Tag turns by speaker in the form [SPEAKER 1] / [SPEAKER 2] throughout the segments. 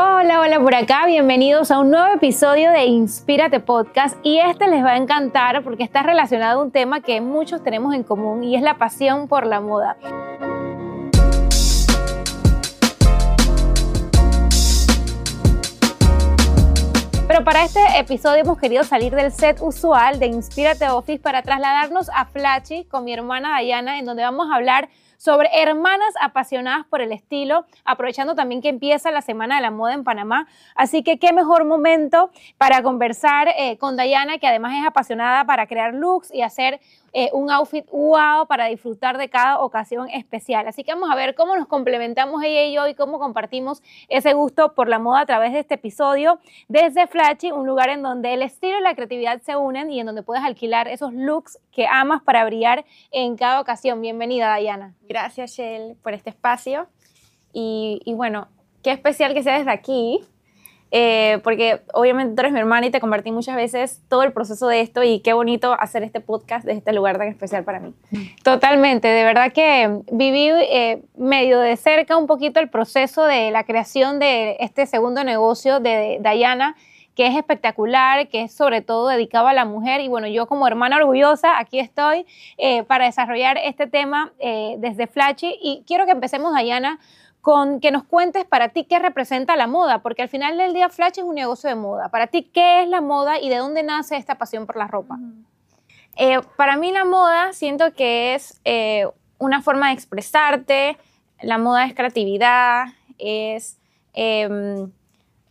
[SPEAKER 1] Hola, hola por acá, bienvenidos a un nuevo episodio de Inspírate Podcast y este les va a encantar porque está relacionado a un tema que muchos tenemos en común y es la pasión por la moda. Pero para este episodio hemos querido salir del set usual de Inspírate Office para trasladarnos a Flachi con mi hermana Dayana, en donde vamos a hablar sobre hermanas apasionadas por el estilo, aprovechando también que empieza la Semana de la Moda en Panamá. Así que qué mejor momento para conversar eh, con Dayana, que además es apasionada para crear looks y hacer eh, un outfit wow para disfrutar de cada ocasión especial. Así que vamos a ver cómo nos complementamos ella y yo y cómo compartimos ese gusto por la moda a través de este episodio desde Flashy, un lugar en donde el estilo y la creatividad se unen y en donde puedes alquilar esos looks que amas para brillar en cada ocasión. Bienvenida, Dayana.
[SPEAKER 2] Gracias, Shell, por este espacio. Y, y bueno, qué especial que sea desde aquí eh, porque obviamente tú eres mi hermana y te compartí muchas veces todo el proceso de esto y qué bonito hacer este podcast de este lugar tan especial para mí.
[SPEAKER 1] Totalmente, de verdad que viví eh, medio de cerca un poquito el proceso de la creación de este segundo negocio de Dayana que es espectacular, que es sobre todo dedicado a la mujer. Y bueno, yo como hermana orgullosa, aquí estoy eh, para desarrollar este tema desde Flashy. Y quiero que empecemos, Dayana, con que nos cuentes para ti qué representa la moda, porque al final del día Flash es un negocio de moda. Para ti, ¿qué es la moda y de dónde nace esta pasión por la ropa?
[SPEAKER 2] Eh, para mí la moda siento que es eh, una forma de expresarte, la moda es creatividad, es, em,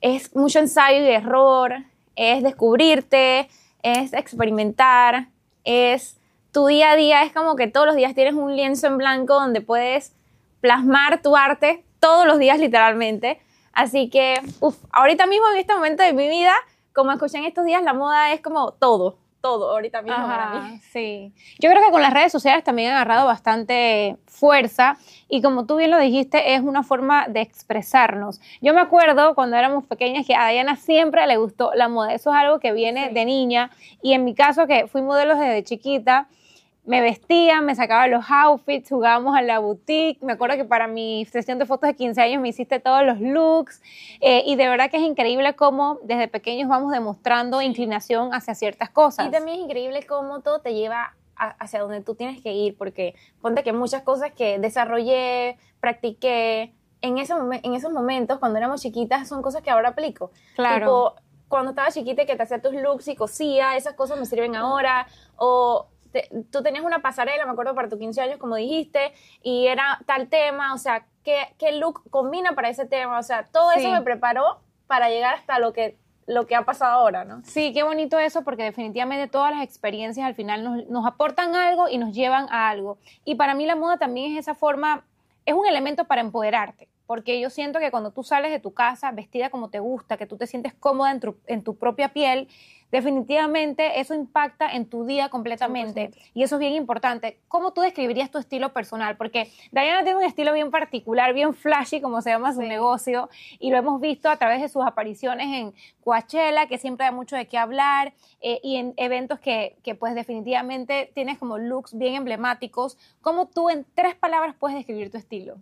[SPEAKER 2] es mucho ensayo y error, es descubrirte, es experimentar, es tu día a día, es como que todos los días tienes un lienzo en blanco donde puedes plasmar tu arte todos los días literalmente. Así que, uff, ahorita mismo en este momento de mi vida, como escuché en estos días, la moda es como todo, todo ahorita mismo para mí.
[SPEAKER 1] Sí. Yo creo que con las redes sociales también ha agarrado bastante fuerza y como tú bien lo dijiste, es una forma de expresarnos. Yo me acuerdo cuando éramos pequeñas que a Diana siempre le gustó la moda. Eso es algo que viene de niña y en mi caso que fui modelo desde chiquita, me vestía, me sacaba los outfits, jugábamos a la boutique. Me acuerdo que para mi sesión de fotos de 15 años me hiciste todos los looks. Eh, y de verdad que es increíble cómo desde pequeños vamos demostrando inclinación hacia ciertas cosas.
[SPEAKER 2] Y también es increíble cómo todo te lleva hacia donde tú tienes que ir, porque ponte que muchas cosas que desarrollé, practiqué, en, ese en esos momentos, cuando éramos chiquitas, son cosas que ahora aplico.
[SPEAKER 1] Claro.
[SPEAKER 2] Tipo, cuando estaba chiquita que te hacía tus looks y cosía, esas cosas me sirven ahora. O tú tenías una pasarela, me acuerdo, para tus 15 años, como dijiste, y era tal tema, o sea, ¿qué, qué look combina para ese tema? O sea, todo eso me preparó para llegar hasta lo que lo que ha pasado ahora, ¿no?
[SPEAKER 1] Sí, qué bonito eso, porque definitivamente todas las experiencias al final nos, nos, aportan algo y nos llevan a algo. Y para mí la moda también es esa forma, es un elemento para empoderarte, porque yo siento que cuando tú sales de tu casa vestida como te gusta, que tú te sientes cómoda en tu, en tu propia piel, definitivamente eso impacta en tu día completamente y eso es bien importante. ¿Cómo tú describirías tu estilo personal? Porque Diana tiene un estilo bien particular, bien flashy, como se llama su negocio, y lo hemos visto a través de sus apariciones en Coachella, que siempre hay mucho de qué hablar, eh, y en eventos que, que pues definitivamente tienes como looks bien emblemáticos. ¿Cómo tú en tres palabras puedes describir tu estilo?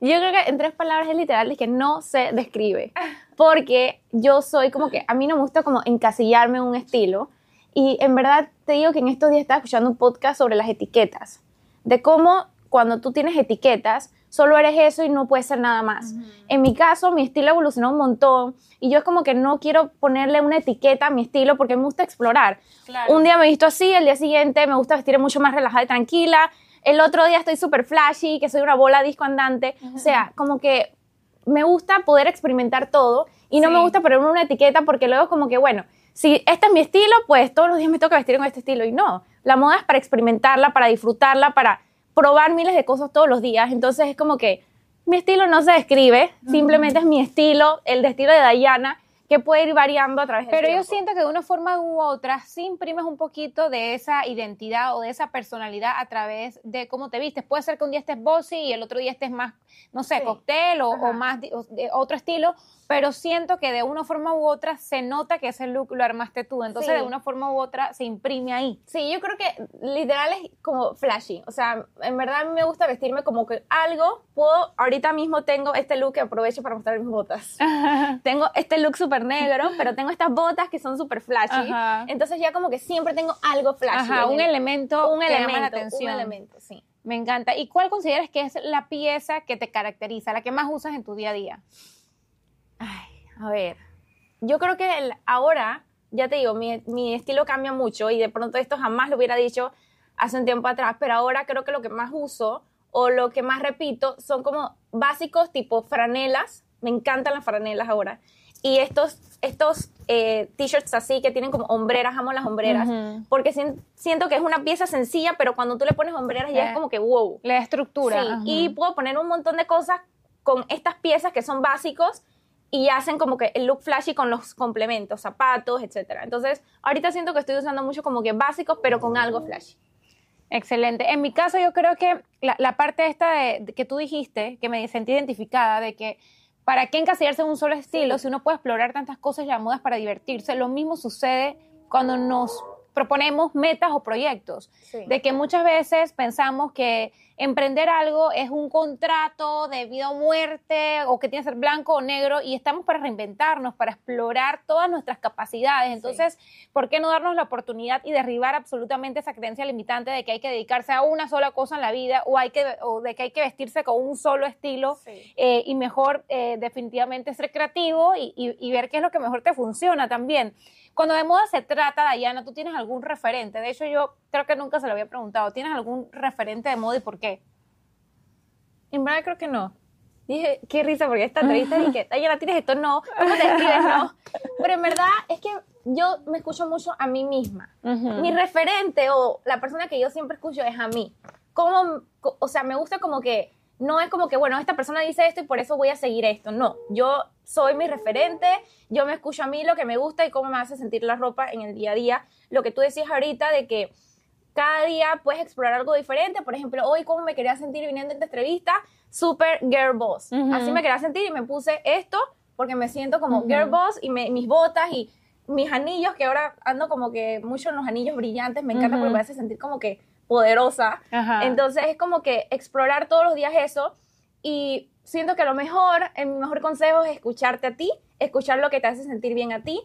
[SPEAKER 2] Yo creo que en tres palabras es literal, es que no se describe. Porque yo soy como que, a mí no me gusta como encasillarme en un estilo. Y en verdad te digo que en estos días estaba escuchando un podcast sobre las etiquetas. De cómo cuando tú tienes etiquetas, solo eres eso y no puedes ser nada más. En mi caso, mi estilo evolucionó un montón y yo es como que no quiero ponerle una etiqueta a mi estilo porque me gusta explorar. Un día me visto así, el día siguiente me gusta vestir mucho más relajada y tranquila, el otro día estoy súper flashy, que soy una bola disco andante. O sea, como que me gusta poder experimentar todo y no me gusta ponerme una etiqueta porque luego como que, bueno, si este es mi estilo, pues todos los días me toca vestir con este estilo. Y no, la moda es para experimentarla, para disfrutarla, para probar miles de cosas todos los días. Entonces es como que mi estilo no se describe, simplemente es mi estilo, el de estilo de Diana que puede ir variando a través del
[SPEAKER 1] Pero yo
[SPEAKER 2] tiempo.
[SPEAKER 1] siento que de una forma u otra sí imprimes un poquito de esa identidad o de esa personalidad a través de cómo te vistes. Puede ser que un día estés bossy y el otro día estés más, no sé,
[SPEAKER 2] Sí.
[SPEAKER 1] cóctel o, o más o de otro estilo, pero siento que de una forma u otra se nota que ese look lo armaste tú. Entonces
[SPEAKER 2] Sí.
[SPEAKER 1] de una forma u otra se imprime ahí.
[SPEAKER 2] Sí, yo creo que literal es como flashy. O sea, en verdad a mí me gusta vestirme como que algo. Puedo, ahorita mismo tengo este look que aprovecho para mostrar mis botas. tengo este look súper negro, pero tengo estas botas que son súper flashy.
[SPEAKER 1] Ajá.
[SPEAKER 2] Entonces ya como que siempre tengo algo flashy.
[SPEAKER 1] Ajá, un
[SPEAKER 2] el-
[SPEAKER 1] elemento
[SPEAKER 2] un
[SPEAKER 1] que llama
[SPEAKER 2] elemento,
[SPEAKER 1] la atención.
[SPEAKER 2] un elemento, sí.
[SPEAKER 1] Me encanta. ¿Y cuál consideras que es la pieza que te caracteriza, la que más usas en tu día a día?
[SPEAKER 2] Ay, a ver. Yo creo que el- ahora, ya te digo, mi, mi estilo cambia mucho y de pronto esto jamás lo hubiera dicho hace un tiempo atrás, pero ahora creo que lo que más uso o lo que más repito son como básicos tipo franelas. Me encantan las franelas ahora. Y estos, estos eh, t-shirts así que tienen como hombreras, amo las hombreras,
[SPEAKER 1] Ujú.
[SPEAKER 2] porque sien- siento que es una pieza sencilla, pero cuando tú le pones hombreras ya
[SPEAKER 1] Eh,
[SPEAKER 2] es como que wow.
[SPEAKER 1] La estructura.
[SPEAKER 2] Sí,
[SPEAKER 1] ajá.
[SPEAKER 2] y puedo poner un montón de cosas con estas piezas que son básicos y hacen como que el look flashy con los complementos, zapatos, etcétera. Entonces, ahorita siento que estoy usando mucho como que básicos, pero con algo flashy.
[SPEAKER 1] Excelente. En mi caso, yo creo que la, la parte esta de, de que tú dijiste, que me sentí identificada, de que para qué encasillarse en un solo estilo si uno puede explorar tantas cosas y la moda es para divertirse. Lo mismo sucede cuando nos proponemos metas o proyectos.
[SPEAKER 2] Sí.
[SPEAKER 1] De que muchas veces pensamos que emprender algo es un contrato de vida o muerte o que tiene que ser blanco o negro y estamos para reinventarnos, para explorar todas nuestras capacidades. Entonces, ¿por qué no darnos la oportunidad y derribar absolutamente esa creencia limitante de que hay que dedicarse a una sola cosa en la vida o, hay que, o de que hay que vestirse con un solo estilo
[SPEAKER 2] Sí.
[SPEAKER 1] eh, y mejor eh, definitivamente ser creativo y, y- y ver qué es lo que mejor te funciona también? Cuando de moda se trata, Dayana, ¿tú tienes algún referente? De hecho, yo creo que nunca se lo había preguntado. ¿Tienes algún referente de moda y por qué?
[SPEAKER 2] En verdad creo que no. Dije, qué risa, porque esta entrevista dije, ay, la tienes esto, no. ¿Cómo te escribes, no? Pero en verdad es que yo me escucho mucho a mí misma. Mi referente o la persona que yo siempre escucho es a mí. Como, co- o sea, me gusta como que no es como que, bueno, esta persona dice esto y por eso voy a seguir esto. No, yo soy mi referente, yo me escucho a mí lo que me gusta y cómo me hace sentir la ropa en el día a día. Lo que tú decías ahorita de que cada día puedes explorar algo diferente. Por ejemplo, hoy cómo me quería sentir viniendo a esta entrevista, super girl boss. Así me quería sentir y me puse esto porque me siento como
[SPEAKER 1] Ujú.
[SPEAKER 2] girl boss y me- mis botas y mis anillos, que ahora ando como que mucho en los anillos brillantes, me encanta
[SPEAKER 1] Ujú.
[SPEAKER 2] porque me hace sentir como que poderosa.
[SPEAKER 1] Ajá.
[SPEAKER 2] Entonces es como que explorar todos los días eso y siento que lo mejor, el mejor consejo es escucharte a ti, escuchar lo que te hace sentir bien a ti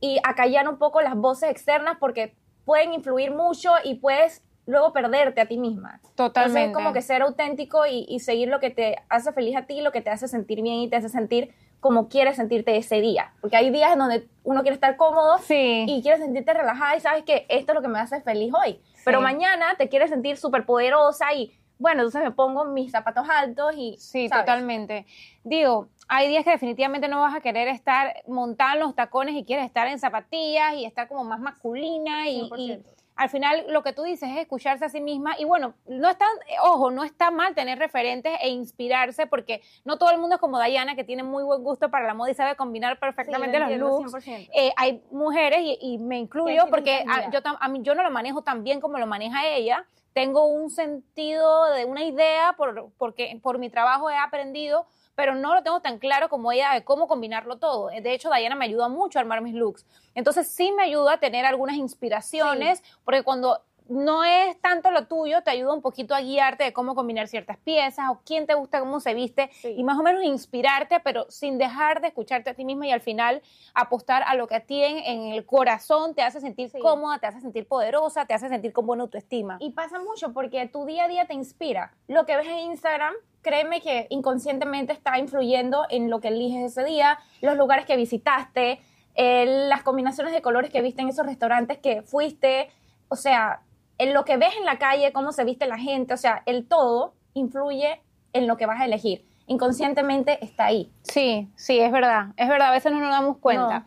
[SPEAKER 2] y acallar un poco las voces externas porque pueden influir mucho y puedes luego perderte a ti misma.
[SPEAKER 1] Totalmente.
[SPEAKER 2] Entonces, como que ser auténtico y, y seguir lo que te hace feliz a ti, lo que te hace sentir bien y te hace sentir como quieres sentirte ese día. Porque hay días en donde uno quiere estar cómodo
[SPEAKER 1] Sí.
[SPEAKER 2] y quieres sentirte relajada y sabes que esto es lo que me hace feliz hoy. Pero mañana te quieres sentir súper poderosa y, bueno, entonces me pongo mis zapatos altos y...
[SPEAKER 1] Sí,
[SPEAKER 2] ¿sabes?
[SPEAKER 1] totalmente. Digo, hay días que definitivamente no vas a querer estar montada en los tacones y quieres estar en zapatillas y estar como más masculina y,
[SPEAKER 2] 100%.
[SPEAKER 1] y al final lo que tú dices es escucharse a sí misma y bueno, no está, ojo, no está mal tener referentes e inspirarse porque no todo el mundo es como Dayana que tiene muy buen gusto para la moda y sabe combinar perfectamente
[SPEAKER 2] Sí, lo
[SPEAKER 1] los looks.
[SPEAKER 2] 100%.
[SPEAKER 1] Eh, hay mujeres y, y me incluyo porque a,
[SPEAKER 2] entendía.
[SPEAKER 1] yo, a mí, yo no lo manejo tan bien como lo maneja ella. Tengo un sentido de una idea por, porque por mi trabajo he aprendido, pero no lo tengo tan claro como ella de cómo combinarlo todo. De hecho, Diana me ayuda mucho a armar mis looks. Entonces sí me ayuda a tener algunas inspiraciones, porque cuando no es tanto lo tuyo, te ayuda un poquito a guiarte de cómo combinar ciertas piezas o quién te gusta cómo se viste
[SPEAKER 2] Sí.
[SPEAKER 1] y más o menos inspirarte, pero sin dejar de escucharte a ti misma y al final apostar a lo que a ti en, en el corazón te hace sentir
[SPEAKER 2] Sí.
[SPEAKER 1] cómoda, te hace sentir poderosa, te hace sentir con buena autoestima.
[SPEAKER 2] Y pasa mucho porque tu día a día te inspira. Lo que ves en Instagram, créeme que inconscientemente está influyendo en lo que eliges ese día, los lugares que visitaste, eh, las combinaciones de colores que viste en esos restaurantes que fuiste, o sea, en lo que ves en la calle, cómo se viste la gente, o sea, el todo influye en lo que vas a elegir. Inconscientemente está ahí.
[SPEAKER 1] Sí, sí, es verdad, es verdad, a veces no nos damos cuenta.
[SPEAKER 2] No.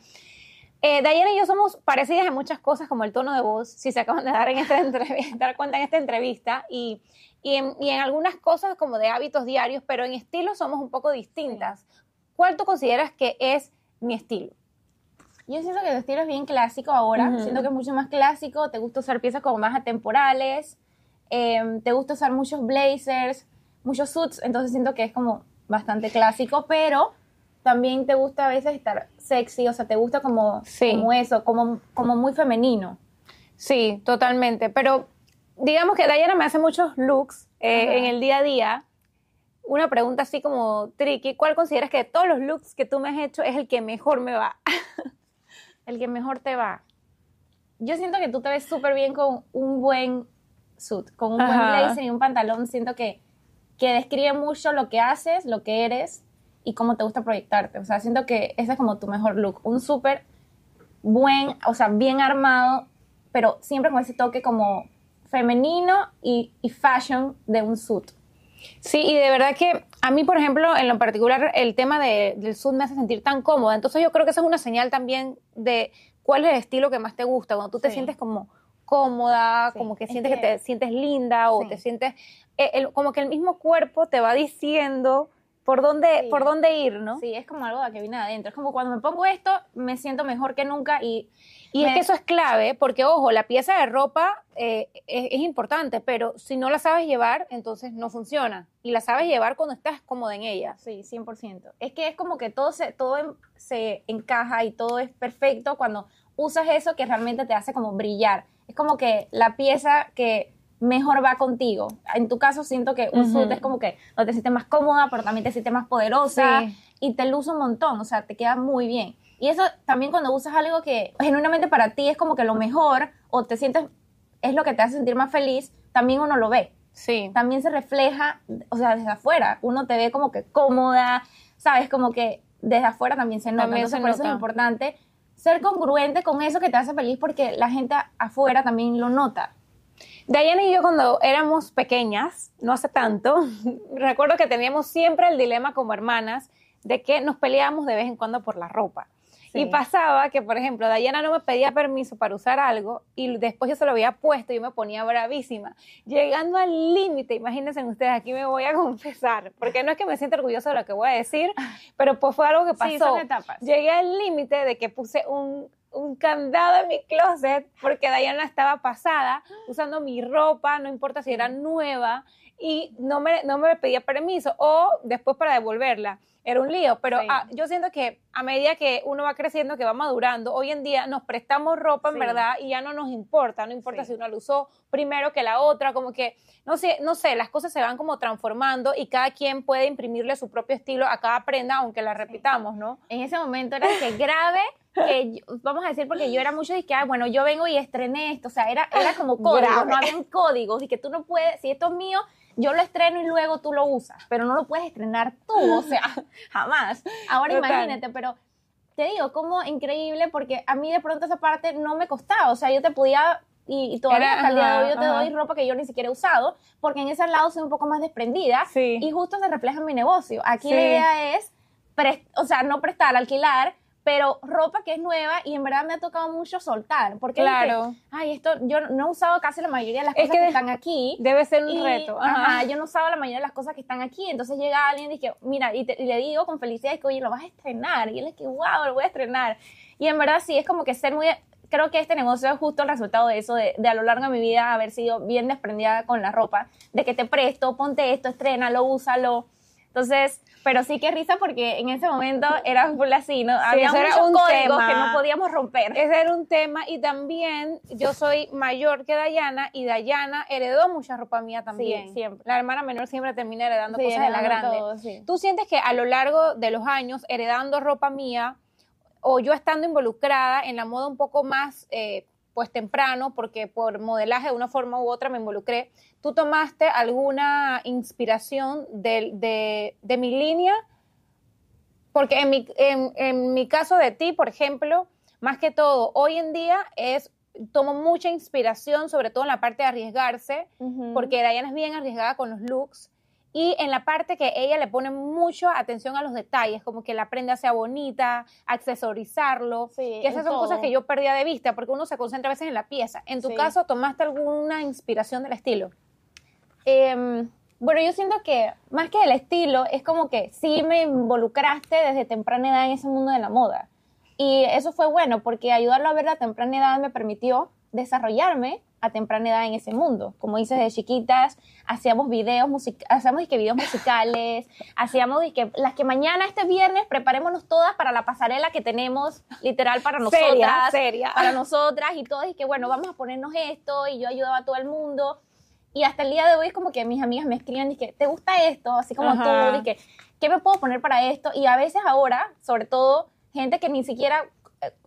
[SPEAKER 1] Eh, Dayana y yo somos parecidas en muchas cosas, como el tono de voz, si se acaban de dar, en esta dar cuenta en esta entrevista, y, y, en, y en algunas cosas como de hábitos diarios, pero en estilo somos un poco distintas. ¿Cuál tú consideras que es mi estilo?
[SPEAKER 2] Yo siento que tu estilo es bien clásico ahora. Siento que es mucho más clásico. Te gusta usar piezas como más atemporales. em, te gusta usar muchos blazers, muchos suits. Entonces siento que es como bastante clásico, pero también te gusta a veces estar sexy. O sea, te gusta como,
[SPEAKER 1] Sí.
[SPEAKER 2] como eso, como, como muy femenino.
[SPEAKER 1] Sí, totalmente. Pero digamos que Diana me hace muchos looks eh, en el día a día. Una pregunta así como tricky. ¿Cuál consideras que de todos los looks que tú me has hecho es el que mejor me va?
[SPEAKER 2] El que mejor te va. Yo siento que tú te ves súper bien con un buen suit, con un buen blazer y un pantalón. Siento que, que describe mucho lo que haces, lo que eres y cómo te gusta proyectarte. O sea, siento que ese es como tu mejor look. Un súper buen, o sea, bien armado, pero siempre con ese toque como femenino y, y fashion de un suit.
[SPEAKER 1] Sí, y de verdad que a mí, por ejemplo, en lo particular, el tema de- del sud me hace sentir tan cómoda. Entonces yo creo que esa es una señal también de cuál es el estilo que más te gusta. Cuando tú te
[SPEAKER 2] Sí.
[SPEAKER 1] sientes como cómoda,
[SPEAKER 2] Sí,
[SPEAKER 1] como que
[SPEAKER 2] es
[SPEAKER 1] sientes que...
[SPEAKER 2] que-
[SPEAKER 1] te sientes linda o
[SPEAKER 2] Sí.
[SPEAKER 1] te sientes... eh, el- como que el mismo cuerpo te va diciendo por dónde, por dónde ir, ¿no?
[SPEAKER 2] Sí, es como algo que viene adentro. Es como cuando me pongo esto, me siento mejor que nunca y...
[SPEAKER 1] Y es
[SPEAKER 2] me-
[SPEAKER 1] que eso es clave, porque ojo, la pieza de ropa eh, es, es importante, pero si no la sabes llevar, entonces no funciona. Y la sabes llevar cuando estás cómoda en ella.
[SPEAKER 2] Sí, 100%. Es que es como que todo se, todo se encaja y todo es perfecto cuando usas eso que realmente te hace como brillar. Es como que la pieza que mejor va contigo. En tu caso siento que un suit es como que no te sientes más cómoda, pero también te sientes más poderosa
[SPEAKER 1] Sí.
[SPEAKER 2] y te luce un montón, o sea, te queda muy bien. Y eso también cuando usas algo que genuinamente para ti es como que lo mejor o te sientes, es lo que te hace sentir más feliz, también uno lo ve
[SPEAKER 1] Sí.
[SPEAKER 2] también se refleja, o sea, desde afuera. Uno te ve como que cómoda, ¿sabes? Como que desde afuera también se nota.
[SPEAKER 1] También
[SPEAKER 2] Entonces,
[SPEAKER 1] se
[SPEAKER 2] por eso
[SPEAKER 1] nota.
[SPEAKER 2] es importante ser congruente con eso que te hace feliz porque la gente afuera también lo nota.
[SPEAKER 1] Diana y yo cuando éramos pequeñas, no hace tanto, recuerdo que teníamos siempre el dilema como hermanas de que nos peleábamos de vez en cuando por la ropa.
[SPEAKER 2] Sí.
[SPEAKER 1] Y pasaba que, por ejemplo, Diana no me pedía permiso para usar algo y después yo se lo había puesto y yo me ponía bravísima. Llegando al límite, imagínense ustedes, aquí me voy a confesar, porque no es que me sienta orgullosa de lo que voy a decir, pero pues fue algo que pasó.
[SPEAKER 2] Sí, son etapas.
[SPEAKER 1] Llegué al límite de que puse un, un candado en mi closet porque Diana estaba pasada usando mi ropa, no importa si era nueva, y no me, no me pedía permiso o después para devolverla. Era un lío, pero
[SPEAKER 2] Sí.
[SPEAKER 1] yo siento que a medida que uno va creciendo, que va madurando, hoy en día nos prestamos ropa en
[SPEAKER 2] Sí.
[SPEAKER 1] verdad y ya no nos importa, no importa
[SPEAKER 2] Sí.
[SPEAKER 1] si uno la usó primero que la otra, como que, no sé, no sé, las cosas se van como transformando y cada quien puede imprimirle su propio estilo a cada prenda, aunque la repitamos, ¿no?
[SPEAKER 2] En ese momento era que grave, que yo- vamos a decir, porque yo era mucho de que, ah, bueno, yo vengo y estrené esto, o sea, era, era como códigos,
[SPEAKER 1] Grave.
[SPEAKER 2] no habían códigos, y que tú no puedes, si esto es mío, yo lo estreno y luego tú lo usas, pero no lo puedes estrenar tú, o sea, jamás. Ahora
[SPEAKER 1] Total.
[SPEAKER 2] imagínate, pero te digo, como increíble, porque a mí de pronto esa parte no me costaba, o sea, yo te podía... Y, y todavía
[SPEAKER 1] Era-
[SPEAKER 2] hasta el día de hoy yo te
[SPEAKER 1] ajá.
[SPEAKER 2] doy ropa que yo ni siquiera he usado, porque en ese lado soy un poco más desprendida
[SPEAKER 1] Sí.
[SPEAKER 2] y justo se refleja en mi negocio. Aquí
[SPEAKER 1] Sí.
[SPEAKER 2] la idea es, o sea, no prestar, alquilar, pero ropa que es nueva y en verdad me ha tocado mucho soltar. Porque
[SPEAKER 1] Claro.
[SPEAKER 2] ay, esto, yo no he usado casi la mayoría de las
[SPEAKER 1] Es
[SPEAKER 2] cosas
[SPEAKER 1] que
[SPEAKER 2] están aquí.
[SPEAKER 1] Debe ser un
[SPEAKER 2] Y,
[SPEAKER 1] reto.
[SPEAKER 2] Ajá.
[SPEAKER 1] Ajá.
[SPEAKER 2] yo no he usado la mayoría de las cosas que están aquí. Entonces llega alguien y dice, mira, y, te- y le digo con felicidad que, oye, lo vas a estrenar. Y él es que, wow, lo voy a estrenar. Y en verdad sí, es como que ser muy... Creo que este negocio es justo el resultado de eso, de, de a lo largo de mi vida haber sido bien desprendida con la ropa, de que te presto, ponte esto, estrénalo, úsalo. Entonces, pero sí que risa porque en ese momento era full así, ¿no? Había
[SPEAKER 1] eso era un
[SPEAKER 2] códigos
[SPEAKER 1] tema.
[SPEAKER 2] que no podíamos romper.
[SPEAKER 1] Ese era un tema y también yo soy mayor que Dayana y Dayana heredó mucha ropa mía también.
[SPEAKER 2] Sí, siempre.
[SPEAKER 1] La hermana menor siempre termina heredando
[SPEAKER 2] Sí,
[SPEAKER 1] cosas de la grande.
[SPEAKER 2] todo, sí.
[SPEAKER 1] ¿Tú sientes que a lo largo de los años heredando ropa mía o yo estando involucrada en la moda un poco más eh, pues temprano, porque por modelaje de una forma u otra me involucré, ¿tú tomaste alguna inspiración de, de- de mi línea? Porque en mi, en, en mi caso de ti, por ejemplo, más que todo, hoy en día es tomo mucha inspiración, sobre todo en la parte de arriesgarse, porque Diana es bien arriesgada con los looks. Y en la parte que ella le pone mucho atención a los detalles, como que la prenda sea bonita, accesorizarlo,
[SPEAKER 2] Sí,
[SPEAKER 1] que esas son cosas
[SPEAKER 2] todo.
[SPEAKER 1] que yo perdía de vista, porque uno se concentra a veces en la pieza. En tu
[SPEAKER 2] Sí.
[SPEAKER 1] caso, ¿tomaste alguna inspiración del estilo?
[SPEAKER 2] Em, bueno, yo siento que más que el estilo, es como que sí me involucraste desde temprana edad en ese mundo de la moda. Y eso fue bueno porque ayudarlo a ver a temprana edad me permitió desarrollarme a temprana edad en ese mundo. Como dices, de chiquitas hacíamos videos, hacíamos que videos musicales, hacíamos que las que mañana, este viernes, preparémonos todas para la pasarela que tenemos, literal, para nosotras.
[SPEAKER 1] Seria,
[SPEAKER 2] Para nosotras y todas, y que bueno, vamos a ponernos esto, y yo ayudaba a todo el mundo. Y hasta el día de hoy es como que mis amigas me escriben y que, ¿te gusta esto? Así como tú, y que, ¿qué me puedo poner para esto? Y a veces ahora, sobre todo, gente que ni siquiera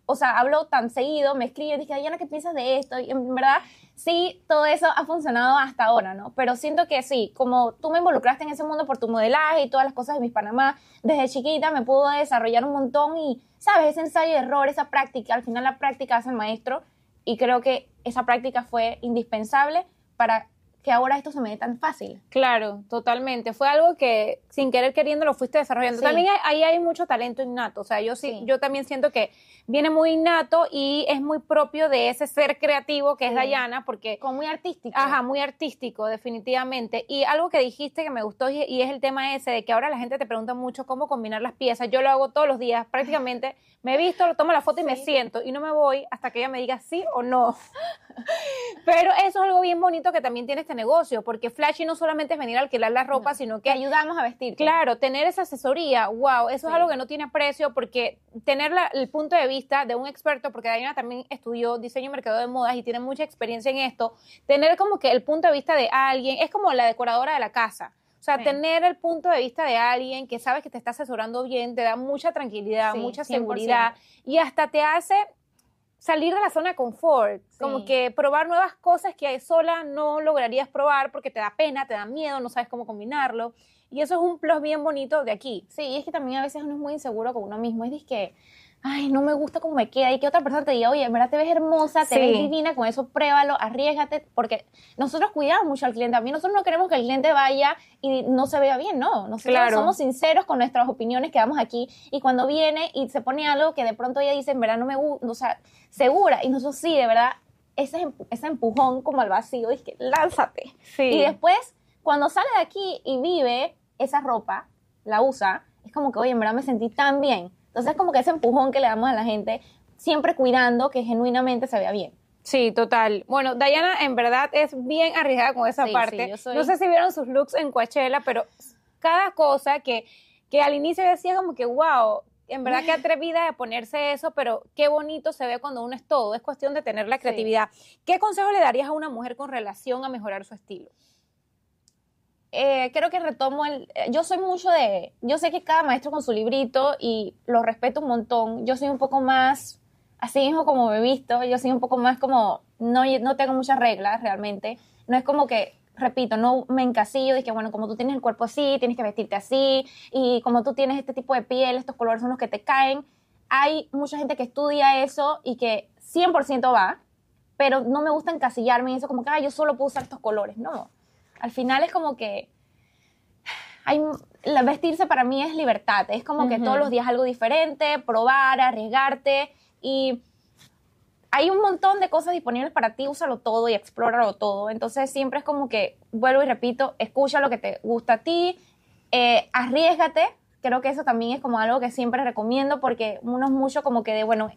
[SPEAKER 2] o sea, hablo tan seguido, me escribe, dije, Diana, ¿qué piensas de esto? Y en verdad, sí, todo eso ha funcionado hasta ahora, ¿no? Pero siento que sí, como tú me involucraste en ese mundo por tu modelaje y todas las cosas de mis Panamá, desde chiquita me pudo desarrollar un montón y, ¿sabes? Ese ensayo de error, esa práctica, al final la práctica hace el maestro y creo que esa práctica fue indispensable para que ahora esto se me dé tan fácil.
[SPEAKER 1] Claro, totalmente. Fue algo que sin querer queriendo lo fuiste desarrollando. También ahí hay, mucho talento innato. O sea, yo sí, yo también siento que viene muy innato y es muy propio de ese ser creativo que es Dayana, porque...
[SPEAKER 2] Como muy artístico.
[SPEAKER 1] Ajá, muy artístico, definitivamente. Y algo que dijiste que me gustó y, es el tema ese de que ahora la gente te pregunta mucho cómo combinar las piezas. Yo lo hago todos los días, prácticamente. Me he visto, tomo la foto y me siento y no me voy hasta que ella me diga sí o no. Pero eso es algo bien bonito que también tiene este negocio, porque Flashy no solamente es venir a alquilar la ropa, sino que...
[SPEAKER 2] ayudamos a vestir.
[SPEAKER 1] Claro, tener esa asesoría, wow, eso es algo que no tiene precio, porque tener el punto de vista de un experto, porque Diana también estudió diseño y mercado de modas y tiene mucha experiencia en esto, tener como que el punto de vista de alguien, es como la decoradora de la casa. O sea, tener el punto de vista de alguien que sabes que te está asesorando bien, te da mucha tranquilidad, mucha seguridad y hasta te hace salir de la zona de confort, como que probar nuevas cosas que sola no lograrías probar porque te da pena, te da miedo, no sabes cómo combinarlo. Y eso es un plus bien bonito de aquí.
[SPEAKER 2] Sí, y es que también a veces uno es muy inseguro con uno mismo. Es que ay, no me gusta cómo me queda, y que otra persona te diga, oye, en verdad te ves hermosa, te ves divina, con eso pruébalo, arriesgate, porque nosotros cuidamos mucho al cliente, a mí nosotros no queremos que el cliente vaya y no se vea bien, no, nosotros somos sinceros con nuestras opiniones que damos aquí, y cuando viene y se pone algo que de pronto ella dice, en verdad no me gusta, o sea, segura, y nosotros sí, de verdad, ese, ese empujón como al vacío, es que lánzate. Y después, cuando sale de aquí y vive esa ropa, la usa, es como que, oye, en verdad me sentí tan bien entonces, como que ese empujón que le damos a la gente, siempre cuidando que genuinamente se vea bien.
[SPEAKER 1] Sí, total. Bueno, Diana en verdad es bien arriesgada con esa parte. No sé si vieron sus looks en Coachella, pero cada cosa que, que al inicio decía como que, wow, en verdad qué atrevida de ponerse eso, pero qué bonito se ve cuando uno es todo. Es cuestión de tener la creatividad. ¿Qué consejo le darías a una mujer con relación a mejorar su estilo?
[SPEAKER 2] Eh, creo que retomo el... Eh, yo soy mucho de... Yo sé que cada maestro con su librito y lo respeto un montón. Yo soy un poco más, así mismo como me he visto, yo soy un poco más como... No, no tengo muchas reglas realmente. No es como que, repito, no me encasillo de que, bueno, como tú tienes el cuerpo así, tienes que vestirte así, y como tú tienes este tipo de piel, estos colores son los que te caen. Hay mucha gente que estudia eso y que 100% va, pero no me gusta encasillarme en eso como que, ah, yo solo puedo usar estos colores. No, al final es como que hay, la vestirse para mí es libertad, es como que todos los días algo diferente, probar, arriesgarte y hay un montón de cosas disponibles para ti, úsalo todo y explóralo todo. Entonces siempre es como que, vuelvo y repito, escucha lo que te gusta a ti, eh, arriesgate. Creo que eso también es como algo que siempre recomiendo porque uno es mucho como que de, bueno,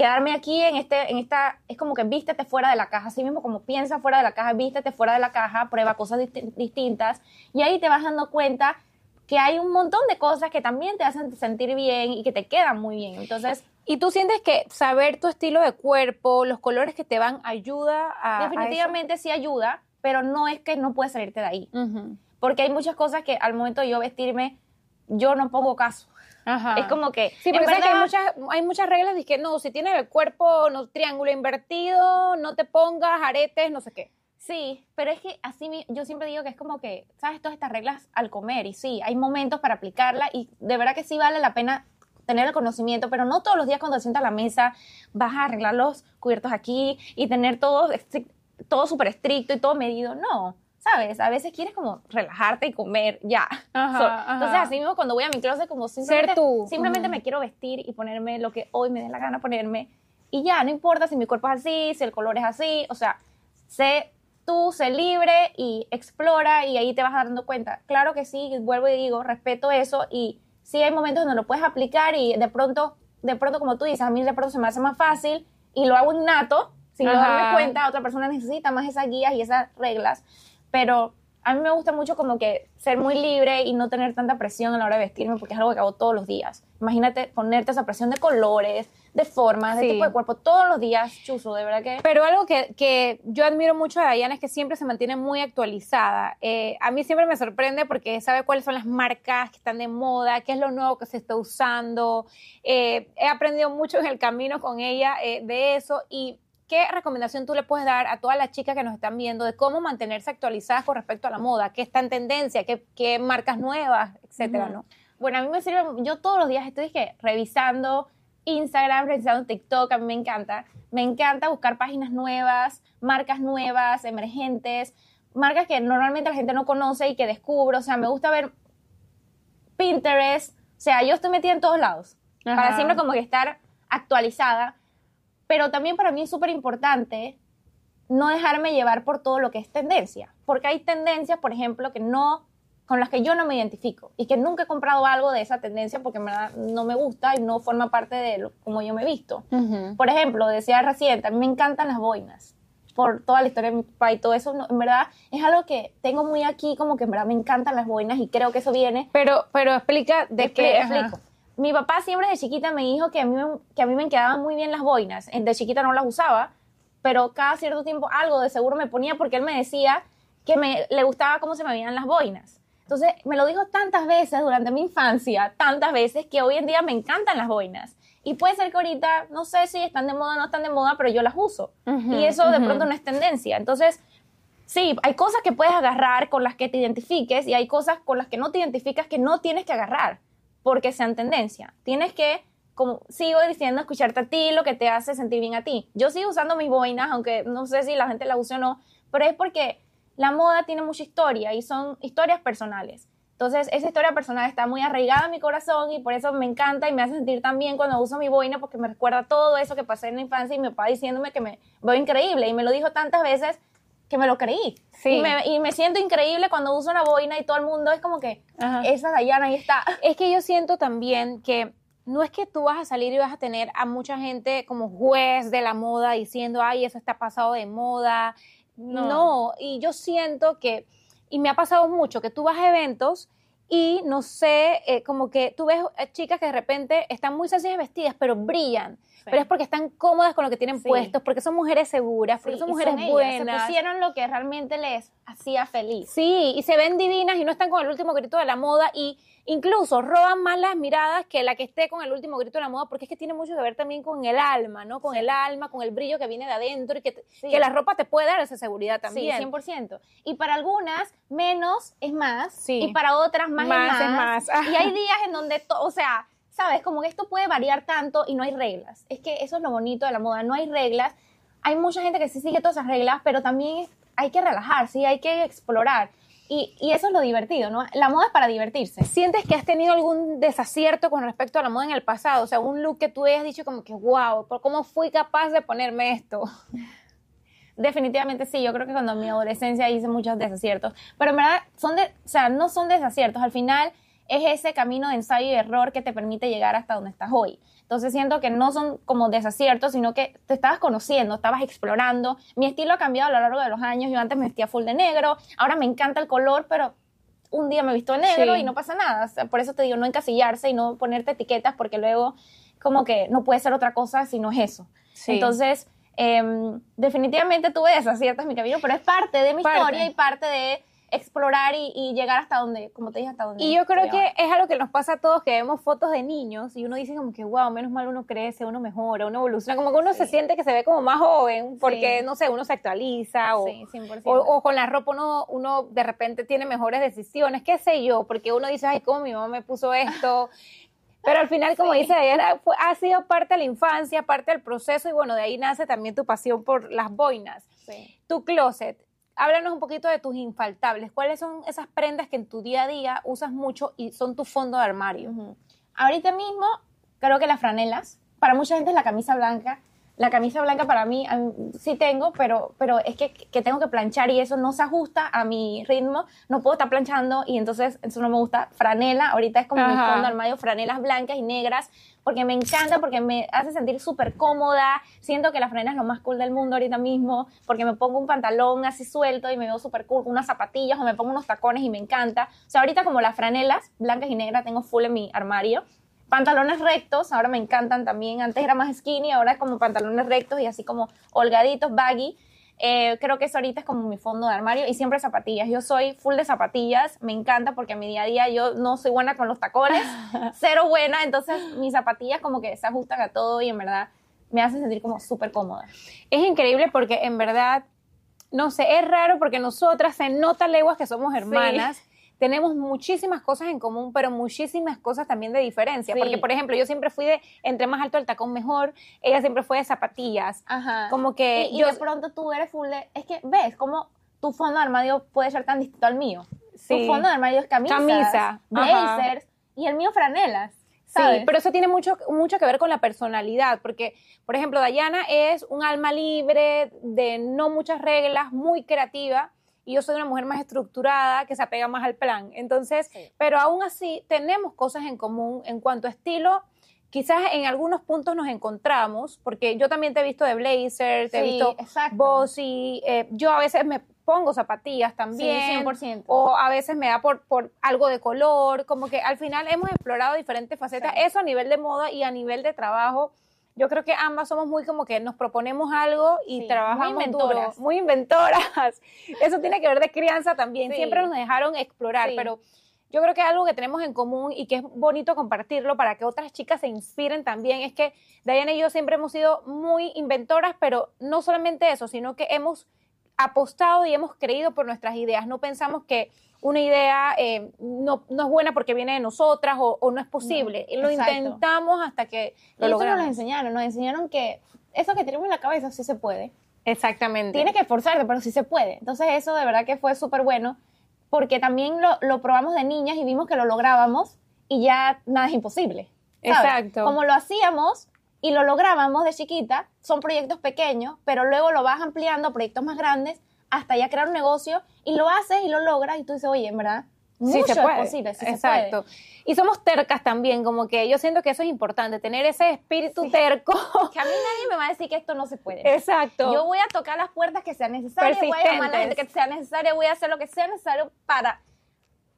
[SPEAKER 2] quedarme aquí en este, en esta, es como que vístete fuera de la caja, así mismo como piensa fuera de la caja, vístete fuera de la caja, prueba cosas distintas y ahí te vas dando cuenta que hay un montón de cosas que también te hacen sentir bien y que te quedan muy bien. Entonces,
[SPEAKER 1] ¿y tú sientes que saber tu estilo de cuerpo, los colores que te van, ayuda a...
[SPEAKER 2] Definitivamente sí ayuda, pero no es que no puedes salirte de ahí. Porque hay muchas cosas que al momento de yo vestirme, yo no pongo caso. Es como que.
[SPEAKER 1] Sí, porque hay, muchas, hay muchas reglas de que no, si tienes el cuerpo no, triángulo invertido, no te pongas aretes, no sé qué.
[SPEAKER 2] Sí, pero es que así yo siempre digo que es como que, ¿sabes? Todas estas reglas al comer y sí, hay momentos para aplicarla y de verdad que sí vale la pena tener el conocimiento, pero no todos los días cuando te sientas a la mesa vas a arreglar los cubiertos aquí y tener todo, todo súper estricto y todo medido, no. ¿Sabes? A veces quieres como relajarte y comer ya. Entonces, así mismo cuando voy a mi closet, como simplemente, tú. simplemente me quiero vestir y ponerme lo que hoy me dé la gana ponerme. Y ya, no importa si mi cuerpo es así, si el color es así, o sea, sé tú, sé libre y explora y ahí te vas dando cuenta. Claro que sí, vuelvo y digo, respeto eso y sí hay momentos donde lo puedes aplicar y de pronto de pronto, como tú dices, a mí de pronto se me hace más fácil y lo hago innato, sin yo darme
[SPEAKER 1] Ajá.
[SPEAKER 2] cuenta, otra persona necesita más esas guías y esas reglas, pero a mí me gusta mucho como que ser muy libre y no tener tanta presión a la hora de vestirme porque es algo que hago todos los días. Imagínate ponerte esa presión de colores, de formas, de tipo de cuerpo todos los días, chuzo, de verdad que...
[SPEAKER 1] Pero algo que, que yo admiro mucho de Diana es que siempre se mantiene muy actualizada. Eh, a mí siempre me sorprende porque sabe cuáles son las marcas que están de moda, qué es lo nuevo que se está usando. Eh, he aprendido mucho en el camino con ella eh, de eso y ¿qué recomendación tú le puedes dar a todas las chicas que nos están viendo de cómo mantenerse actualizadas con respecto a la moda? ¿Qué está en tendencia? ¿Qué, qué marcas nuevas? Etcétera. ¿no?
[SPEAKER 2] Bueno, a mí me sirve, yo todos los días estoy que revisando Instagram, revisando TikTok, a mí me encanta. Me encanta buscar páginas nuevas, marcas nuevas, emergentes, marcas que normalmente la gente no conoce y que descubro. O sea, me gusta ver Pinterest. O sea, yo estoy metida en todos lados para siempre como que estar actualizada. Pero también para mí es súper importante no dejarme llevar por todo lo que es tendencia. Porque hay tendencias, por ejemplo, que no con las que yo no me identifico y que nunca he comprado algo de esa tendencia porque no me gusta y no forma parte de lo, como yo me he visto. Por ejemplo, decía reciente, a mí me encantan las boinas por toda la historia de mi papá y todo eso, no, en verdad es algo que tengo muy aquí, como que en verdad me encantan las boinas y creo que eso viene
[SPEAKER 1] Pero, pero explica de qué.
[SPEAKER 2] explico. Mi papá siempre de chiquita me dijo que a mí, que a mí me quedaban muy bien las boinas. De chiquita no las usaba, pero cada cierto tiempo algo de seguro me ponía porque él me decía que me, le gustaba cómo se me veían las boinas. Entonces, me lo dijo tantas veces durante mi infancia, tantas veces, que hoy en día me encantan las boinas. Y puede ser que ahorita, no sé si están de moda o no están de moda, pero yo las uso. Y eso de pronto no es tendencia. Entonces, Sí, hay cosas que puedes agarrar con las que te identifiques y hay cosas con las que no te identificas que no tienes que agarrar porque sean tendencia. Tienes que, como sigo diciendo, escucharte a ti, lo que te hace sentir bien a ti. Yo sigo usando mis boinas, aunque no sé si la gente la use o no, pero es porque la moda tiene mucha historia y son historias personales. Entonces, esa historia personal está muy arraigada en mi corazón y por eso me encanta y me hace sentir tan bien cuando uso mi boina porque me recuerda todo eso que pasé en la infancia y mi papá diciéndome que me veo increíble y me lo dijo tantas veces que me lo creí.
[SPEAKER 1] Sí.
[SPEAKER 2] Y, me, y me siento increíble cuando uso una boina y todo el mundo es como que,
[SPEAKER 1] Ajá.
[SPEAKER 2] esa Dayana ahí está.
[SPEAKER 1] Es que yo siento también que no es que tú vas a salir y vas a tener a mucha gente como juez de la moda diciendo, ay, eso está pasado de moda. No,
[SPEAKER 2] No.
[SPEAKER 1] y yo siento que, y me ha pasado mucho, que tú vas a eventos y no sé, eh, como que tú ves eh, chicas que de repente están muy sencillas vestidas, pero brillan. Pero es porque están cómodas con lo que tienen
[SPEAKER 2] Sí.
[SPEAKER 1] puestos, porque son mujeres seguras, porque
[SPEAKER 2] Sí,
[SPEAKER 1] son mujeres
[SPEAKER 2] ellas,
[SPEAKER 1] buenas.
[SPEAKER 2] Se pusieron lo que realmente les hacía feliz.
[SPEAKER 1] Sí, y se ven divinas y no están con el último grito de la moda y incluso roban más las miradas que la que esté con el último grito de la moda porque es que tiene mucho que ver también con el alma, ¿no? Con el alma, con el brillo que viene de adentro y que, te-
[SPEAKER 2] Sí.
[SPEAKER 1] que la ropa te puede dar esa seguridad también.
[SPEAKER 2] Sí, 100%. Y para algunas, menos es más.
[SPEAKER 1] Sí.
[SPEAKER 2] Y para otras, más,
[SPEAKER 1] Más
[SPEAKER 2] es
[SPEAKER 1] es
[SPEAKER 2] más.
[SPEAKER 1] más.
[SPEAKER 2] Y hay días en donde, o sea, sabes, como esto puede variar tanto y no hay reglas. Es que eso es lo bonito de la moda, no hay reglas. Hay mucha gente que sí sigue todas esas reglas, pero también hay que relajarse y hay que explorar. Y, y eso es lo divertido, ¿no? La moda es para divertirse.
[SPEAKER 1] ¿Sientes que has tenido algún desacierto con respecto a la moda en el pasado? O sea, un look que tú hayas dicho como que, wow, ¿por ¿cómo fui capaz de ponerme esto?
[SPEAKER 2] Definitivamente sí, yo creo que cuando mi adolescencia hice muchos desaciertos, pero en verdad son de, o sea, no son desaciertos, al final es ese camino de ensayo y error que te permite llegar hasta donde estás hoy. Entonces siento que no son como desaciertos, sino que te estabas conociendo, estabas explorando. Mi estilo ha cambiado a lo largo de los años, yo antes me vestía full de negro, ahora me encanta el color, pero un día me he visto de negro
[SPEAKER 1] Sí.
[SPEAKER 2] y no pasa nada. O sea, por eso te digo, no encasillarse y no ponerte etiquetas porque luego como que no puede ser otra cosa si no es eso.
[SPEAKER 1] Sí.
[SPEAKER 2] Entonces, em, definitivamente tuve desaciertos en mi camino, pero es parte de mi
[SPEAKER 1] Parte.
[SPEAKER 2] historia y parte de explorar y, y llegar hasta donde, como te dije, hasta donde.
[SPEAKER 1] Y yo creo que es algo que nos pasa a todos, que vemos fotos de niños y uno dice como que, wow, menos mal uno crece, uno mejora, uno evoluciona, como que uno se siente que se ve como más joven, porque,
[SPEAKER 2] Sí.
[SPEAKER 1] no sé, uno se actualiza o,
[SPEAKER 2] Sí, 100%.
[SPEAKER 1] o, o con la ropa uno, uno de repente tiene mejores decisiones, qué sé yo, porque uno dice, ay, cómo mi mamá me puso esto. Pero al final, como dice fue- ha sido parte de la infancia, parte del proceso y bueno, de ahí nace también tu pasión por las boinas. Tu closet, háblanos un poquito de tus infaltables. ¿Cuáles son esas prendas que en tu día a día usas mucho y son tu fondo de armario?
[SPEAKER 2] Ahorita mismo, creo que las franelas, para mucha gente es la camisa blanca. La camisa blanca para mí, sí tengo, pero, pero es que, que tengo que planchar y eso no se ajusta a mi ritmo. No puedo estar planchando y entonces eso no me gusta. Franela, ahorita es como mi
[SPEAKER 1] Ajá.
[SPEAKER 2] fondo armario, franelas blancas y negras, porque me encanta, porque me hace sentir súper cómoda. Siento que la franela es lo más cool del mundo ahorita mismo, porque me pongo un pantalón así suelto y me veo súper cool, unas zapatillas o me pongo unos tacones y me encanta. O sea, ahorita como las franelas blancas y negras tengo full en mi armario. Pantalones rectos, ahora me encantan también. Antes era más skinny, ahora es como pantalones rectos y así como holgaditos, baggy. Eh, creo que eso ahorita es como mi fondo de armario y siempre zapatillas. Yo soy full de zapatillas, me encanta porque en mi día a día yo no soy buena con los tacones, cero buena, entonces mis zapatillas como que se ajustan a todo y en verdad me hacen sentir como súper cómoda.
[SPEAKER 1] Es increíble porque en verdad, no sé, es raro porque nosotras se nota leguas que somos hermanas. Tenemos muchísimas cosas en común, pero muchísimas cosas también de diferencia.
[SPEAKER 2] Sí.
[SPEAKER 1] Porque, por ejemplo, yo siempre fui de entre más alto el tacón mejor, ella siempre fue de zapatillas.
[SPEAKER 2] Ajá.
[SPEAKER 1] Como que
[SPEAKER 2] y, y
[SPEAKER 1] yo.
[SPEAKER 2] de pronto tú eres full de... Es que, ¿ves? Como tu fondo de armario puede ser tan distinto al mío.
[SPEAKER 1] Sí.
[SPEAKER 2] Tu fondo de armario es camisas,
[SPEAKER 1] Camisa,
[SPEAKER 2] blazers y el mío franelas.
[SPEAKER 1] Sí,
[SPEAKER 2] ¿sabes?
[SPEAKER 1] pero eso tiene mucho, mucho que ver con la personalidad, porque, por ejemplo, Dayana es un alma libre, de no muchas reglas, muy creativa, y yo soy una mujer más estructurada, que se apega más al plan. Entonces,
[SPEAKER 2] Sí.
[SPEAKER 1] pero aún así tenemos cosas en común en cuanto a estilo. Quizás en algunos puntos nos encontramos, porque yo también te he visto de blazer, te he visto bossy, eh, yo a veces me pongo zapatillas también.
[SPEAKER 2] Sí, 100%.
[SPEAKER 1] O a veces me da por, por algo de color, como que al final hemos explorado diferentes facetas,
[SPEAKER 2] Sí.
[SPEAKER 1] eso a nivel de moda y a nivel de trabajo. Yo creo que ambas somos muy como que nos proponemos algo y
[SPEAKER 2] Sí,
[SPEAKER 1] trabajamos
[SPEAKER 2] muy
[SPEAKER 1] duro,
[SPEAKER 2] inventoras.
[SPEAKER 1] muy inventoras. Eso tiene que ver de crianza también.
[SPEAKER 2] Sí.
[SPEAKER 1] Siempre nos dejaron explorar,
[SPEAKER 2] Sí.
[SPEAKER 1] pero yo creo que algo que tenemos en común y que es bonito compartirlo para que otras chicas se inspiren también es que Diana y yo siempre hemos sido muy inventoras, pero no solamente eso, sino que hemos apostado y hemos creído por nuestras ideas. No pensamos que una idea eh, no, no es buena porque viene de nosotras o, o no es posible.
[SPEAKER 2] No,
[SPEAKER 1] lo
[SPEAKER 2] exacto.
[SPEAKER 1] intentamos hasta que
[SPEAKER 2] Y
[SPEAKER 1] lo
[SPEAKER 2] eso nos enseñaron, nos enseñaron que eso que tenemos en la cabeza sí se puede.
[SPEAKER 1] Exactamente.
[SPEAKER 2] Tienes que esforzarte, pero sí se puede. Entonces eso de verdad que fue súper bueno, porque también lo, lo probamos de niñas y vimos que lo lográbamos y ya nada es imposible. ¿sabes?
[SPEAKER 1] Exacto.
[SPEAKER 2] Como lo hacíamos y lo lográbamos de chiquita, son proyectos pequeños, pero luego lo vas ampliando a proyectos más grandes hasta ya crear un negocio y lo haces y lo logras y tú dices, oye, en verdad,
[SPEAKER 1] Sí
[SPEAKER 2] mucho
[SPEAKER 1] se puede.
[SPEAKER 2] es posible, sí se
[SPEAKER 1] Exacto. Y somos tercas también, como que yo siento que eso es importante, tener ese espíritu
[SPEAKER 2] Sí.
[SPEAKER 1] terco.
[SPEAKER 2] Que a mí nadie me va a decir que esto no se puede.
[SPEAKER 1] Exacto.
[SPEAKER 2] Yo voy a tocar las puertas que sean necesarias, voy a llamar a la gente que sea necesaria, voy a hacer lo que sea necesario para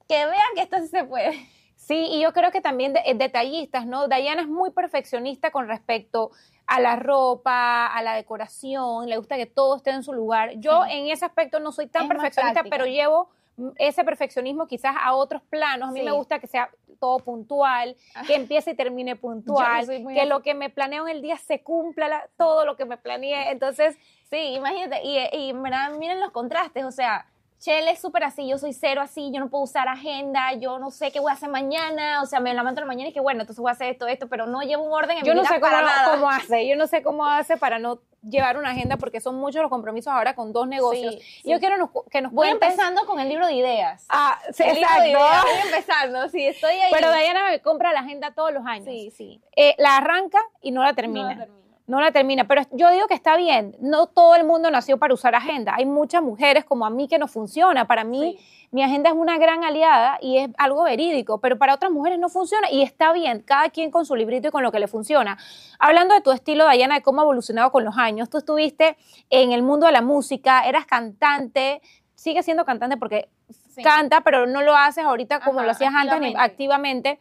[SPEAKER 2] que vean que esto sí se puede.
[SPEAKER 1] Sí, y yo creo que también de- eh, detallistas, ¿no? Diana es muy perfeccionista con respecto a la ropa, a la decoración, le gusta que todo esté en su lugar. Yo
[SPEAKER 2] Sí.
[SPEAKER 1] en ese aspecto no soy tan
[SPEAKER 2] Es
[SPEAKER 1] perfeccionista, pero llevo ese perfeccionismo quizás a otros planos. A mí
[SPEAKER 2] Sí.
[SPEAKER 1] me gusta que sea todo puntual, que empiece y termine puntual, que
[SPEAKER 2] así.
[SPEAKER 1] lo que me planeo en el día se cumpla la- todo lo que me planeé. Entonces,
[SPEAKER 2] Sí, imagínate, y, y miren los contrastes, o sea, Chelle es súper así, yo soy cero así, yo no puedo usar agenda, yo no sé qué voy a hacer mañana, o sea, me levanto la mañana y que bueno, entonces voy a hacer esto, esto, pero no llevo un orden en
[SPEAKER 1] yo
[SPEAKER 2] mi
[SPEAKER 1] no
[SPEAKER 2] vida
[SPEAKER 1] sé cómo,
[SPEAKER 2] nada.
[SPEAKER 1] cómo hace, yo no sé cómo hace para no llevar una agenda porque son muchos los compromisos ahora con dos negocios.
[SPEAKER 2] Sí,
[SPEAKER 1] Yo quiero nos- que nos
[SPEAKER 2] Voy
[SPEAKER 1] cuentes-
[SPEAKER 2] empezando con el libro de ideas.
[SPEAKER 1] Ah, sí,
[SPEAKER 2] el libro
[SPEAKER 1] exacto.
[SPEAKER 2] de ideas, voy empezando, sí, estoy ahí.
[SPEAKER 1] Pero Diana me compra la agenda todos los años.
[SPEAKER 2] Sí, sí.
[SPEAKER 1] Eh, la arranca y no la termina.
[SPEAKER 2] No la termino.
[SPEAKER 1] No la termina, pero yo digo que está bien. No todo el mundo nació para usar agenda. Hay muchas mujeres como a mí que no funciona. Para mí, mi agenda es una gran aliada y es algo verídico, pero para otras mujeres no funciona y está bien. Cada quien con su librito y con lo que le funciona. Hablando de tu estilo, Dayana, de cómo ha evolucionado con los años, tú estuviste en el mundo de la música, eras cantante, sigues siendo cantante porque
[SPEAKER 2] Sí.
[SPEAKER 1] canta, pero no lo haces ahorita como
[SPEAKER 2] Ajá,
[SPEAKER 1] lo hacías antes
[SPEAKER 2] activamente.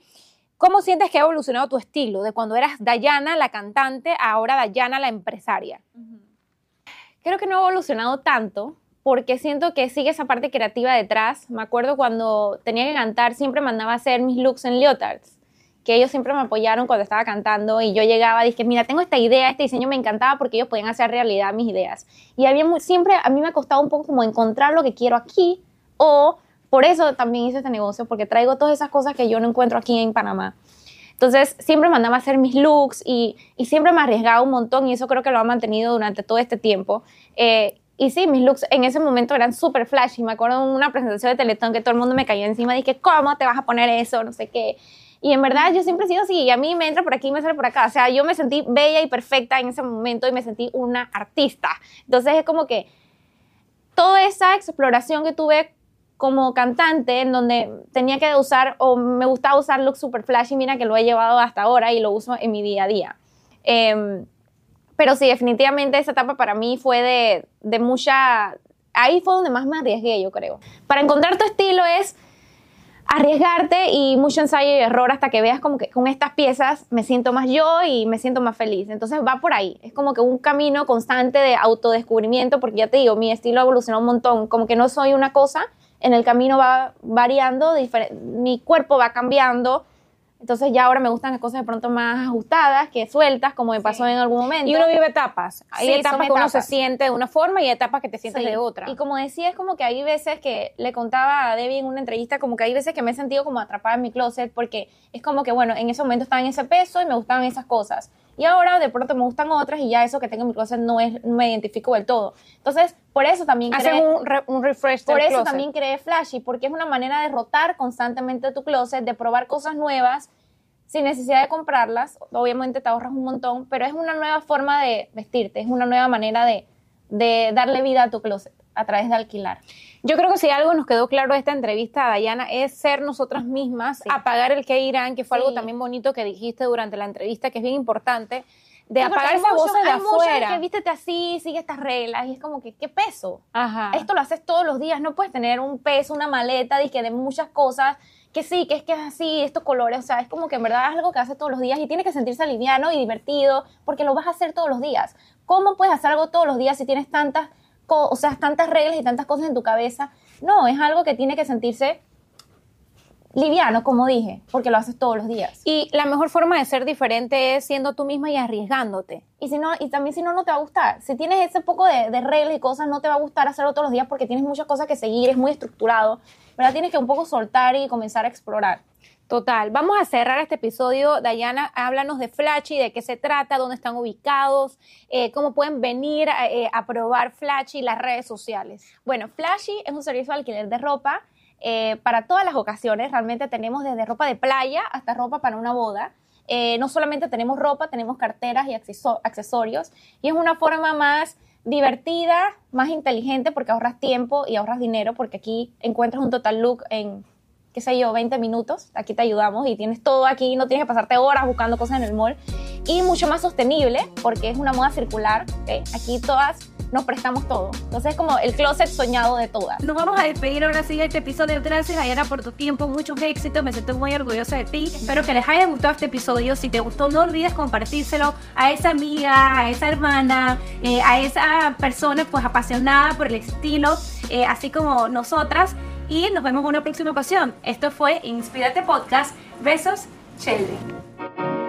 [SPEAKER 1] ¿Cómo sientes que ha evolucionado tu estilo de cuando eras Dayana, la cantante, a ahora Dayana, la empresaria?
[SPEAKER 2] Creo que no ha evolucionado tanto porque siento que sigue esa parte creativa detrás. Me acuerdo cuando tenía que cantar, siempre mandaba a hacer mis looks en leotards, que ellos siempre me apoyaron cuando estaba cantando y yo llegaba y dije, mira, tengo esta idea, este diseño me encantaba porque ellos podían hacer realidad mis ideas. Y había muy- siempre, a mí me ha costado un poco como encontrar lo que quiero aquí o por eso también hice este negocio, porque traigo todas esas cosas que yo no encuentro aquí en Panamá. Entonces, siempre mandaba a hacer mis looks y, y siempre me arriesgaba un montón y eso creo que lo ha mantenido durante todo este tiempo. Eh, y sí, mis looks en ese momento eran súper flashy. Me acuerdo de una presentación de Teletón que todo el mundo me caía encima dije, ¿cómo te vas a poner eso? No sé qué. Y en verdad yo siempre he sido así, y a mí me entra por aquí y me sale por acá. O sea, yo me sentí bella y perfecta en ese momento y me sentí una artista. Entonces es como que toda esa exploración que tuve como cantante, en donde tenía que usar, o me gustaba usar look super flashy, mira que lo he llevado hasta ahora y lo uso en mi día a día. Em, pero sí, definitivamente esa etapa para mí fue de, de mucha... Ahí fue donde más me arriesgué, yo creo. Para encontrar tu estilo es arriesgarte y mucho ensayo y error hasta que veas como que con estas piezas me siento más yo y me siento más feliz. Entonces va por ahí. Es como que un camino constante de autodescubrimiento porque ya te digo, mi estilo ha evolucionado un montón. Como que no soy una cosa, en el camino va variando, mi cuerpo va cambiando entonces ya ahora me gustan las cosas de pronto más ajustadas que sueltas, como me pasó en algún momento.
[SPEAKER 1] Y uno vive etapas. Hay etapas que uno se siente de una forma y etapas que te sientes de otra.
[SPEAKER 2] Y como decía, es como que hay veces que le contaba a Debbie en una entrevista, como que hay veces que me he sentido como atrapada en mi closet porque es como que, bueno, en ese momento estaba en ese peso y me gustaban esas cosas. Y ahora de pronto me gustan otras y ya eso que tengo en mi closet no, es, me identifico del todo. Entonces, por eso también
[SPEAKER 1] creé... un, un refresh
[SPEAKER 2] Por eso también creé Flashy, porque es una manera de rotar constantemente tu closet, de probar cosas nuevas sin necesidad de comprarlas. Obviamente te ahorras un montón, pero es una nueva forma de vestirte, es una nueva manera de, darle vida a tu closet a través de alquilar.
[SPEAKER 1] Yo creo que si algo nos quedó claro de esta entrevista, Dayana, es ser nosotras mismas, apagar el que irán, que fue algo también bonito que dijiste durante la entrevista, que es bien importante, de apagar esa voz de afuera.
[SPEAKER 2] que vístete así, sigue estas reglas, y es como que, ¿qué peso? Esto lo haces todos los días, no puedes tener un peso, una maleta, de, muchas cosas que sí, que es que es así, estos colores, o sea, es como que en verdad es algo que hace todos los días y tiene que sentirse liviano y divertido porque lo vas a hacer todos los días. ¿Cómo puedes hacer algo todos los días si tienes tantas, o sea, tantas reglas y tantas cosas en tu cabeza? No, es algo que tiene que sentirse liviano, como dije, porque lo haces todos los días.
[SPEAKER 1] Y la mejor forma de ser diferente es siendo tú misma y arriesgándote.
[SPEAKER 2] Y si no, y también si no, no te va a gustar. Si tienes ese poco de, de reglas y cosas, no te va a gustar hacerlo todos los días porque tienes muchas cosas que seguir, es muy estructurado. ¿verdad? Tienes que un poco soltar y comenzar a explorar.
[SPEAKER 1] Total. Vamos a cerrar este episodio. Dayana, háblanos de Flashy, de qué se trata, dónde están ubicados, eh, cómo pueden venir eh, a probar Flashy, las redes sociales.
[SPEAKER 2] Bueno, Flashy es un servicio de alquiler de ropa eh, para todas las ocasiones. Realmente tenemos desde ropa de playa hasta ropa para una boda. no solamente tenemos ropa, tenemos carteras y accesorios. Y es una forma más divertida, más inteligente porque ahorras tiempo y ahorras dinero porque aquí encuentras un total look en, qué sé yo, 20 minutos. Aquí te ayudamos y tienes todo aquí, no tienes que pasarte horas buscando cosas en el mall. Y mucho más sostenible porque es una moda circular. Aquí todas nos prestamos todo. Entonces es como el closet soñado de todas.
[SPEAKER 1] Nos vamos a despedir ahora sí de este episodio. Gracias, Ayana, por tu tiempo. Muchos éxitos. Me siento muy orgullosa de ti. Espero que les haya gustado este episodio. Si te gustó, no olvides compartírselo a esa amiga, a esa hermana, eh, a esa persona pues apasionada por el estilo, eh, así como nosotras y nos vemos en una próxima ocasión. Esto fue Inspírate Podcast. Besos, Sheldon.